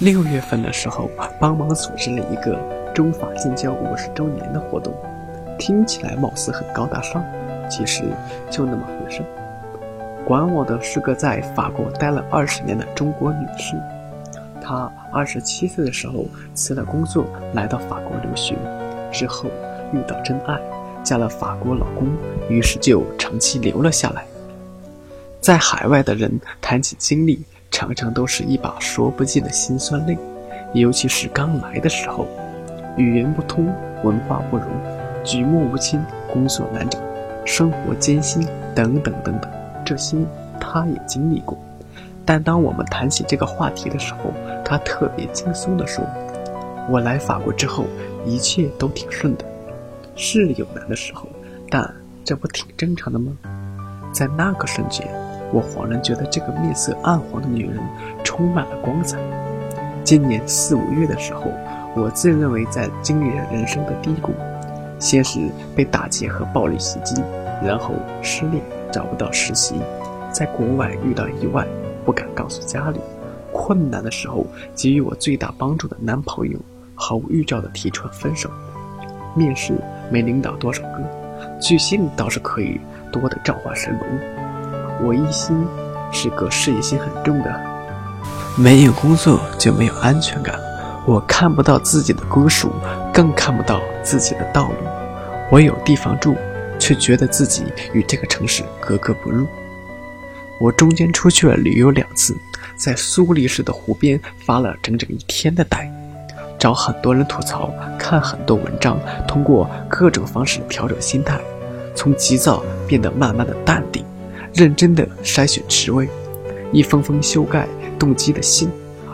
六月份的时候，帮忙组织了一个中法建交五十周年的活动，听起来貌似很高大上，其实就那么回事。管我的是个在法国待了二十年的中国女士，她二十七岁的时候辞了工作来到法国留学，之后遇到真爱，嫁了法国老公，于是就长期留了下来。在海外的人谈起经历。常常都是一把说不尽的辛酸泪，尤其是刚来的时候，语言不通，文化不融，举目无亲，工作难找，生活艰辛，等等等等，这些他也经历过。但当我们谈起这个话题的时候，他特别轻松地说：“我来法国之后，一切都挺顺的，是有难的时候，但这不挺正常的吗？”在那个瞬间。我恍然觉得这个面色暗黄的女人充满了光彩。今年四五月的时候，我自认为在经历了人生的低谷，先是被打劫和暴力袭击，然后失恋找不到实习，在国外遇到意外不敢告诉家里，困难的时候给予我最大帮助的男朋友毫无预兆的提出了分手，面试没领到多少个，巨信倒是可以多的召唤神龙。我一心是个事业心很重的，没有工作就没有安全感，我看不到自己的归属，更看不到自己的道路。我有地方住，却觉得自己与这个城市格格不入。我中间出去了旅游两次，在苏黎世的湖边发了整整一天的呆，找很多人吐槽，看很多文章，通过各种方式调整心态，从急躁变得慢慢的淡定。认真的筛选职位，一封封修改动机的信，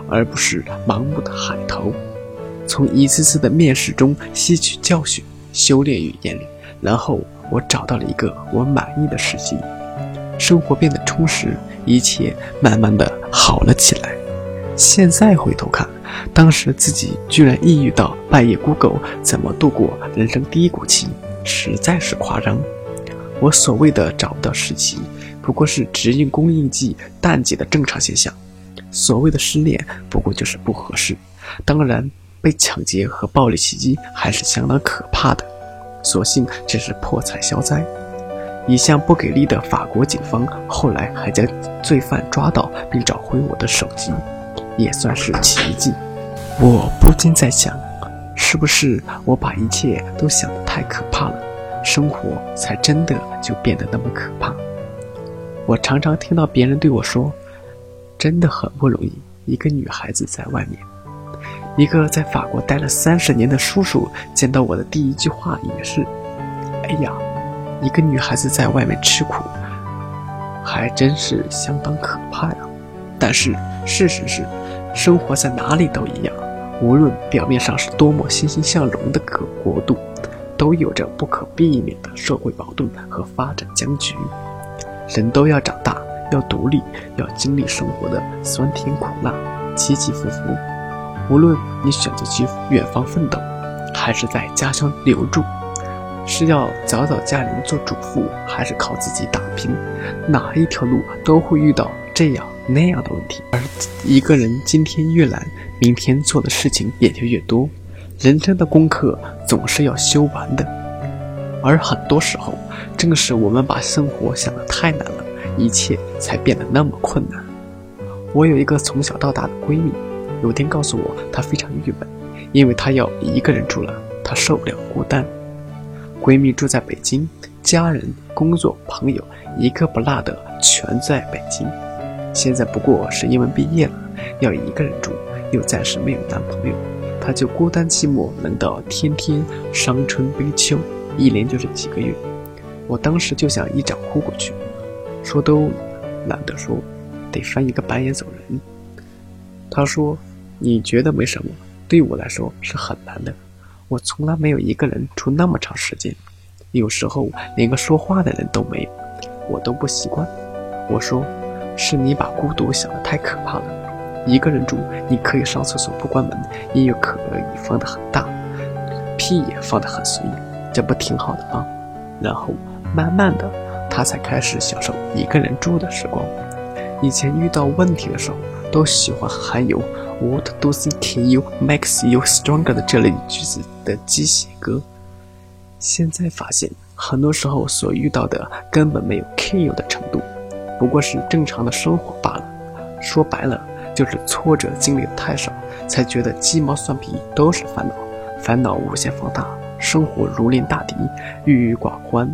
而不是盲目的海投。从一次次的面试中吸取教训，修炼语言，然后我找到了一个我满意的实习，生活变得充实，一切慢慢的好了起来。现在回头看，当时自己居然抑郁到半夜 Google 怎么度过人生低谷期，实在是夸张。我所谓的找不到实习。不过是直营供应季淡季的正常现象，所谓的失恋不过就是不合适。当然，被抢劫和暴力袭击还是相当可怕的，所幸只是破财消灾。一向不给力的法国警方后来还将罪犯抓到并找回我的手机，也算是奇迹。我不禁在想，是不是我把一切都想得太可怕了，生活才真的就变得那么可怕？我常常听到别人对我说：“真的很不容易，一个女孩子在外面。”一个在法国待了三十年的叔叔见到我的第一句话也是：“哎呀，一个女孩子在外面吃苦，还真是相当可怕呀。”但是事实是，生活在哪里都一样，无论表面上是多么欣欣向荣的个国度，都有着不可避免的社会矛盾和发展僵局。人都要长大，要独立，要经历生活的酸甜苦辣、起起伏伏。无论你选择去远方奋斗，还是在家乡留住，是要早早嫁人做主妇，还是靠自己打拼，哪一条路都会遇到这样那样的问题。而一个人今天越懒，明天做的事情也就越多。人生的功课总是要修完的，而很多时候。正是我们把生活想得太难了，一切才变得那么困难。我有一个从小到大的闺蜜，有天告诉我，她非常郁闷，因为她要一个人住了，她受不了孤单。闺蜜住在北京，家人、工作、朋友一个不落的全在北京。现在不过是因为毕业了，要一个人住，又暂时没有男朋友，她就孤单寂寞，冷到天天伤春悲秋，一连就是几个月。我当时就想一掌呼过去，说都懒得说，得翻一个白眼走人。他说：“你觉得没什么，对我来说是很难的。我从来没有一个人住那么长时间，有时候连个说话的人都没有，我都不习惯。”我说：“是你把孤独想得太可怕了。一个人住，你可以上厕所不关门，音乐可以放得很大，屁也放得很随意，这不挺好的吗？”然后。慢慢的，他才开始享受一个人住的时光。以前遇到问题的时候，都喜欢含有 “What does it kill you makes you stronger” 的这类句子的鸡血歌。现在发现，很多时候所遇到的根本没有 kill 的程度，不过是正常的生活罢了。说白了，就是挫折经历的太少，才觉得鸡毛蒜皮都是烦恼，烦恼无限放大，生活如临大敌，郁郁寡欢，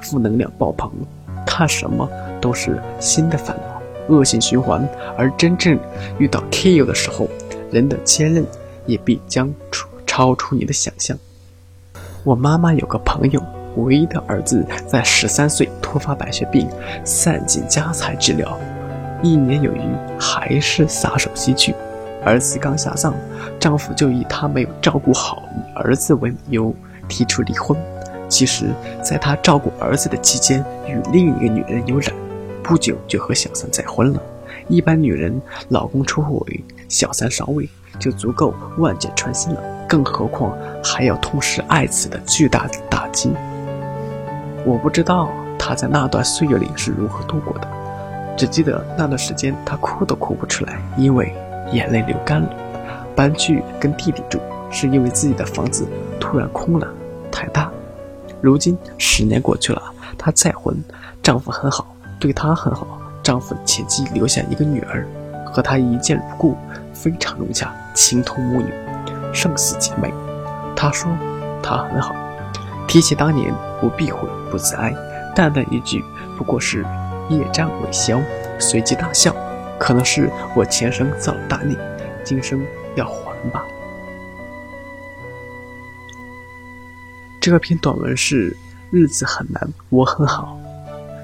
负能量爆棚，看什么都是新的烦恼，恶性循环。而真正遇到 KU 的时候，人的坚韧也必将出超出你的想象。我妈妈有个朋友，唯一的儿子在十三岁突发白血病，散尽家财治疗，一年有余，还是撒手西去。儿子刚下葬，丈夫就以她没有照顾好儿子为由提出离婚。其实，在他照顾儿子的期间，与另一个女人有染，不久就和小三再婚了。一般女人老公出轨，小三上位。就足够万箭穿心了，更何况还要痛失爱子的巨大打击。我不知道他在那段岁月里是如何度过的，只记得那段时间他哭都哭不出来，因为眼泪流干了。搬去跟弟弟住，是因为自己的房子突然空了，太大。如今十年过去了，她再婚，丈夫很好，对她很好，丈夫前妻留下一个女儿，和她一见如故。非常融洽，情同母女，胜似姐妹。他说他很好，提起当年不避讳，不自哀，淡淡一句不过是业障未消，随即大笑。可能是我前生造了大孽，今生要还吧。这篇短文是日子很难，我很好，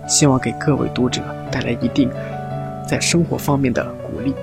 希望给各位读者带来一定在生活方面的鼓励。